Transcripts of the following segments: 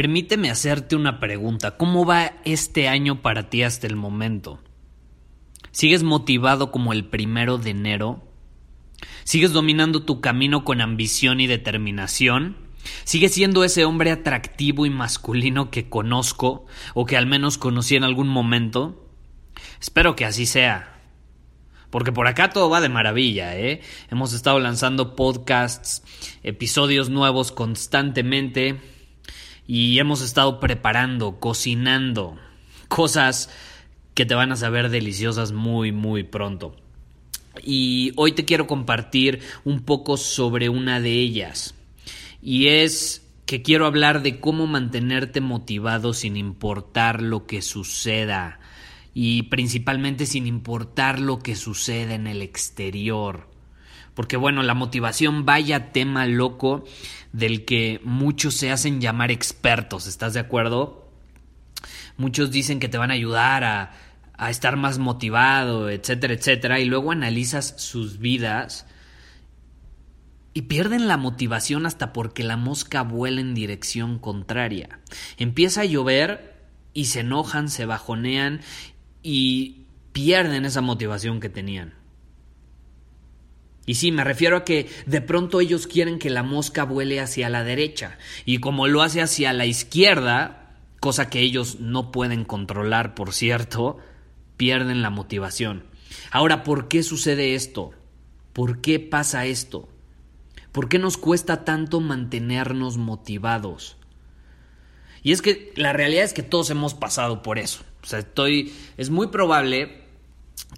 Permíteme hacerte una pregunta. ¿Cómo va este año para ti hasta el momento? ¿Sigues motivado como el primero de enero? ¿Sigues dominando tu camino con ambición y determinación? ¿Sigues siendo ese hombre atractivo y masculino que conozco o que al menos conocí en algún momento? Espero que así sea. Porque por acá todo va de maravilla, ¿eh? Hemos estado lanzando podcasts, episodios nuevos constantemente y hemos estado preparando, cocinando cosas que te van a saber deliciosas muy, muy pronto. Y hoy te quiero compartir un poco sobre una de ellas. Y es que quiero hablar de cómo mantenerte motivado sin importar lo que suceda. Y principalmente sin importar lo que suceda en el exterior. Porque bueno, la motivación vaya tema loco del que muchos se hacen llamar expertos, ¿estás de acuerdo? Muchos dicen que te van a ayudar a, a estar más motivado, etcétera, etcétera, y luego analizas sus vidas y pierden la motivación hasta porque la mosca vuela en dirección contraria. Empieza a llover y se enojan, se bajonean y pierden esa motivación que tenían. Y sí, me refiero a que de pronto ellos quieren que la mosca vuele hacia la derecha y como lo hace hacia la izquierda, cosa que ellos no pueden controlar, por cierto, pierden la motivación. Ahora, ¿por qué sucede esto? ¿Por qué pasa esto? ¿Por qué nos cuesta tanto mantenernos motivados? Y es que la realidad es que todos hemos pasado por eso. O sea, estoy. Es muy probable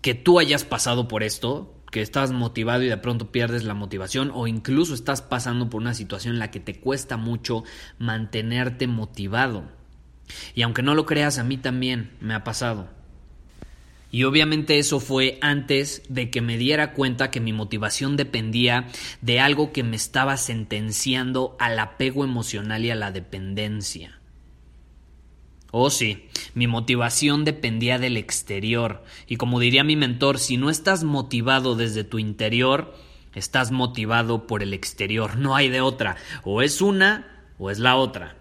que tú hayas pasado por esto, que estás motivado y de pronto pierdes la motivación o incluso estás pasando por una situación en la que te cuesta mucho mantenerte motivado. Y aunque no lo creas, a mí también me ha pasado. Y obviamente eso fue antes de que me diera cuenta que mi motivación dependía de algo que me estaba sentenciando al apego emocional y a la dependencia. Oh sí, mi motivación dependía del exterior, y como diría mi mentor, si no estás motivado desde tu interior, estás motivado por el exterior, no hay de otra, o es una o es la otra.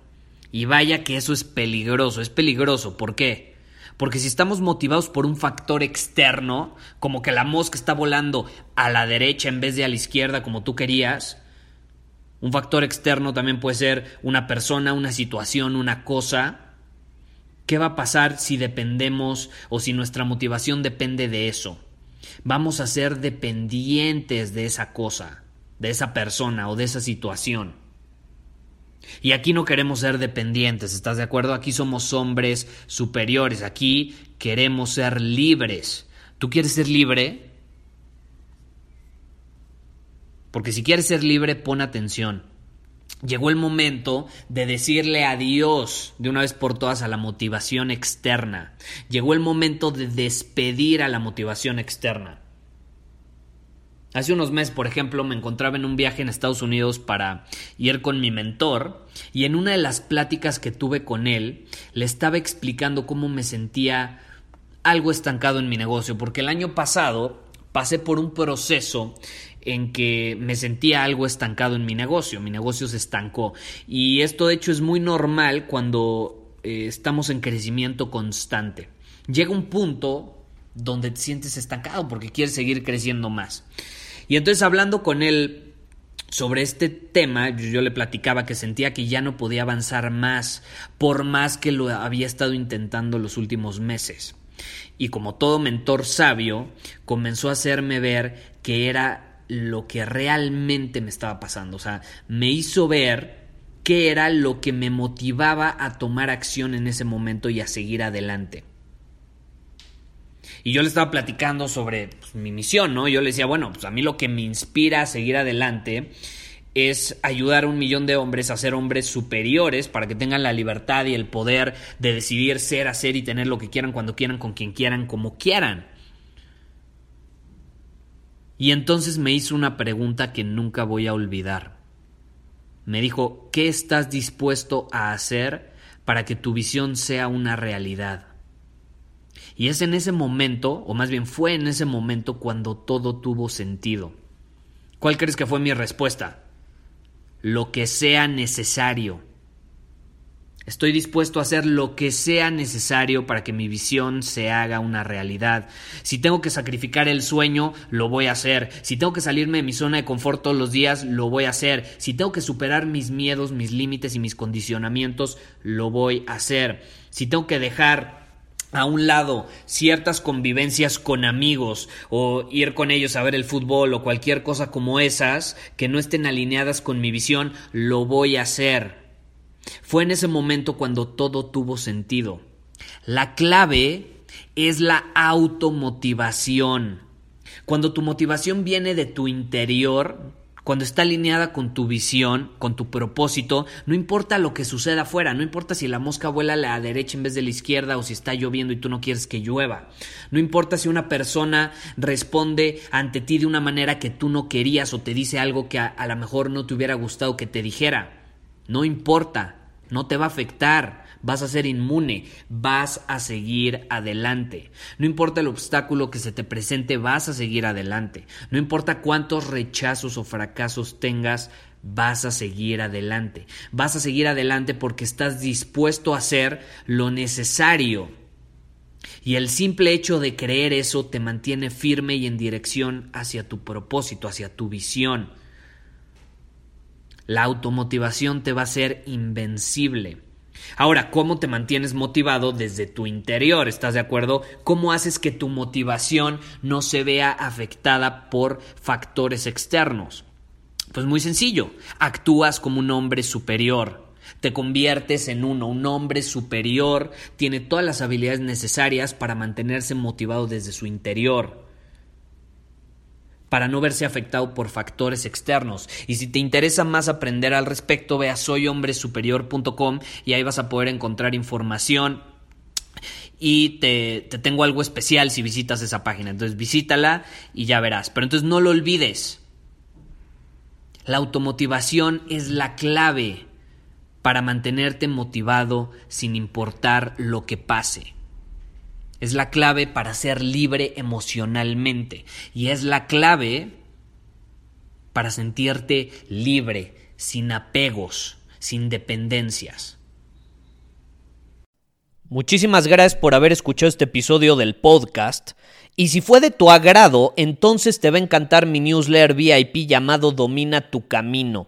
Y vaya que eso es peligroso, es peligroso, ¿por qué? Porque si estamos motivados por un factor externo, como que la mosca está volando a la derecha en vez de a la izquierda como tú querías, un factor externo también puede ser una persona, una situación, una cosa, ¿Qué va a pasar si dependemos o si nuestra motivación depende de eso? Vamos a ser dependientes de esa cosa, de esa persona o de esa situación. Y aquí no queremos ser dependientes, ¿estás de acuerdo? Aquí somos hombres superiores, aquí queremos ser libres. ¿Tú quieres ser libre? Porque si quieres ser libre, pon atención llegó el momento de decirle adiós de una vez por todas a la motivación externa. Llegó el momento de despedir a la motivación externa. Hace unos meses, por ejemplo, me encontraba en un viaje en Estados Unidos para ir con mi mentor y en una de las pláticas que tuve con él le estaba explicando cómo me sentía algo estancado en mi negocio, porque el año pasado pasé por un proceso en que me sentía algo estancado en mi negocio, mi negocio se estancó. Y esto de hecho es muy normal cuando eh, estamos en crecimiento constante. Llega un punto donde te sientes estancado porque quieres seguir creciendo más. Y entonces hablando con él sobre este tema, yo, le platicaba que sentía que ya no podía avanzar más, por más que lo había estado intentando los últimos meses. Y como todo mentor sabio, comenzó a hacerme ver que era lo que realmente me estaba pasando. O sea, me hizo ver qué era lo que me motivaba a tomar acción en ese momento y a seguir adelante. Y yo le estaba platicando sobre pues, mi misión, ¿no? Yo le decía, bueno, pues a mí lo que me inspira a seguir adelante es ayudar a un millón de hombres a ser hombres superiores para que tengan la libertad y el poder de decidir ser, hacer y tener lo que quieran cuando quieran, con quien quieran, como quieran. Y entonces me hizo una pregunta que nunca voy a olvidar. Me dijo, ¿qué estás dispuesto a hacer para que tu visión sea una realidad? Y es en ese momento, o más bien fue en ese momento cuando todo tuvo sentido. ¿Cuál crees que fue mi respuesta? Lo que sea necesario. Estoy dispuesto a hacer lo que sea necesario para que mi visión se haga una realidad. Si tengo que sacrificar el sueño, lo voy a hacer. Si tengo que salirme de mi zona de confort todos los días, lo voy a hacer. Si tengo que superar mis miedos, mis límites y mis condicionamientos, lo voy a hacer. Si tengo que dejar a un lado ciertas convivencias con amigos o ir con ellos a ver el fútbol o cualquier cosa como esas que no estén alineadas con mi visión, lo voy a hacer. Fue en ese momento cuando todo tuvo sentido. La clave es la automotivación. Cuando tu motivación viene de tu interior, cuando está alineada con tu visión, con tu propósito, no importa lo que suceda afuera, no importa si la mosca vuela a la derecha en vez de la izquierda o si está lloviendo y tú no quieres que llueva, no importa si una persona responde ante ti de una manera que tú no querías o te dice algo que a, a lo mejor no te hubiera gustado que te dijera, no importa, no te va a afectar, vas a ser inmune, vas a seguir adelante. No importa el obstáculo que se te presente, vas a seguir adelante. No importa cuántos rechazos o fracasos tengas, vas a seguir adelante. Vas a seguir adelante porque estás dispuesto a hacer lo necesario. Y el simple hecho de creer eso te mantiene firme y en dirección hacia tu propósito, hacia tu visión. La automotivación te va a ser invencible. Ahora, ¿cómo te mantienes motivado desde tu interior? ¿Estás de acuerdo? ¿Cómo haces que tu motivación no se vea afectada por factores externos? Pues muy sencillo, actúas como un hombre superior, te conviertes en uno, un hombre superior, tiene todas las habilidades necesarias para mantenerse motivado desde su interior para no verse afectado por factores externos. Y si te interesa más aprender al respecto, ve a soyhombresuperior.com y ahí vas a poder encontrar información y te, te, tengo algo especial si visitas esa página. Entonces visítala y ya verás. Pero entonces no lo olvides. La automotivación es la clave para mantenerte motivado sin importar lo que pase. Es la clave para ser libre emocionalmente. Y es la clave para sentirte libre, sin apegos, sin dependencias. Muchísimas gracias por haber escuchado este episodio del podcast. Y si fue de tu agrado, entonces te va a encantar mi newsletter VIP llamado Domina tu Camino.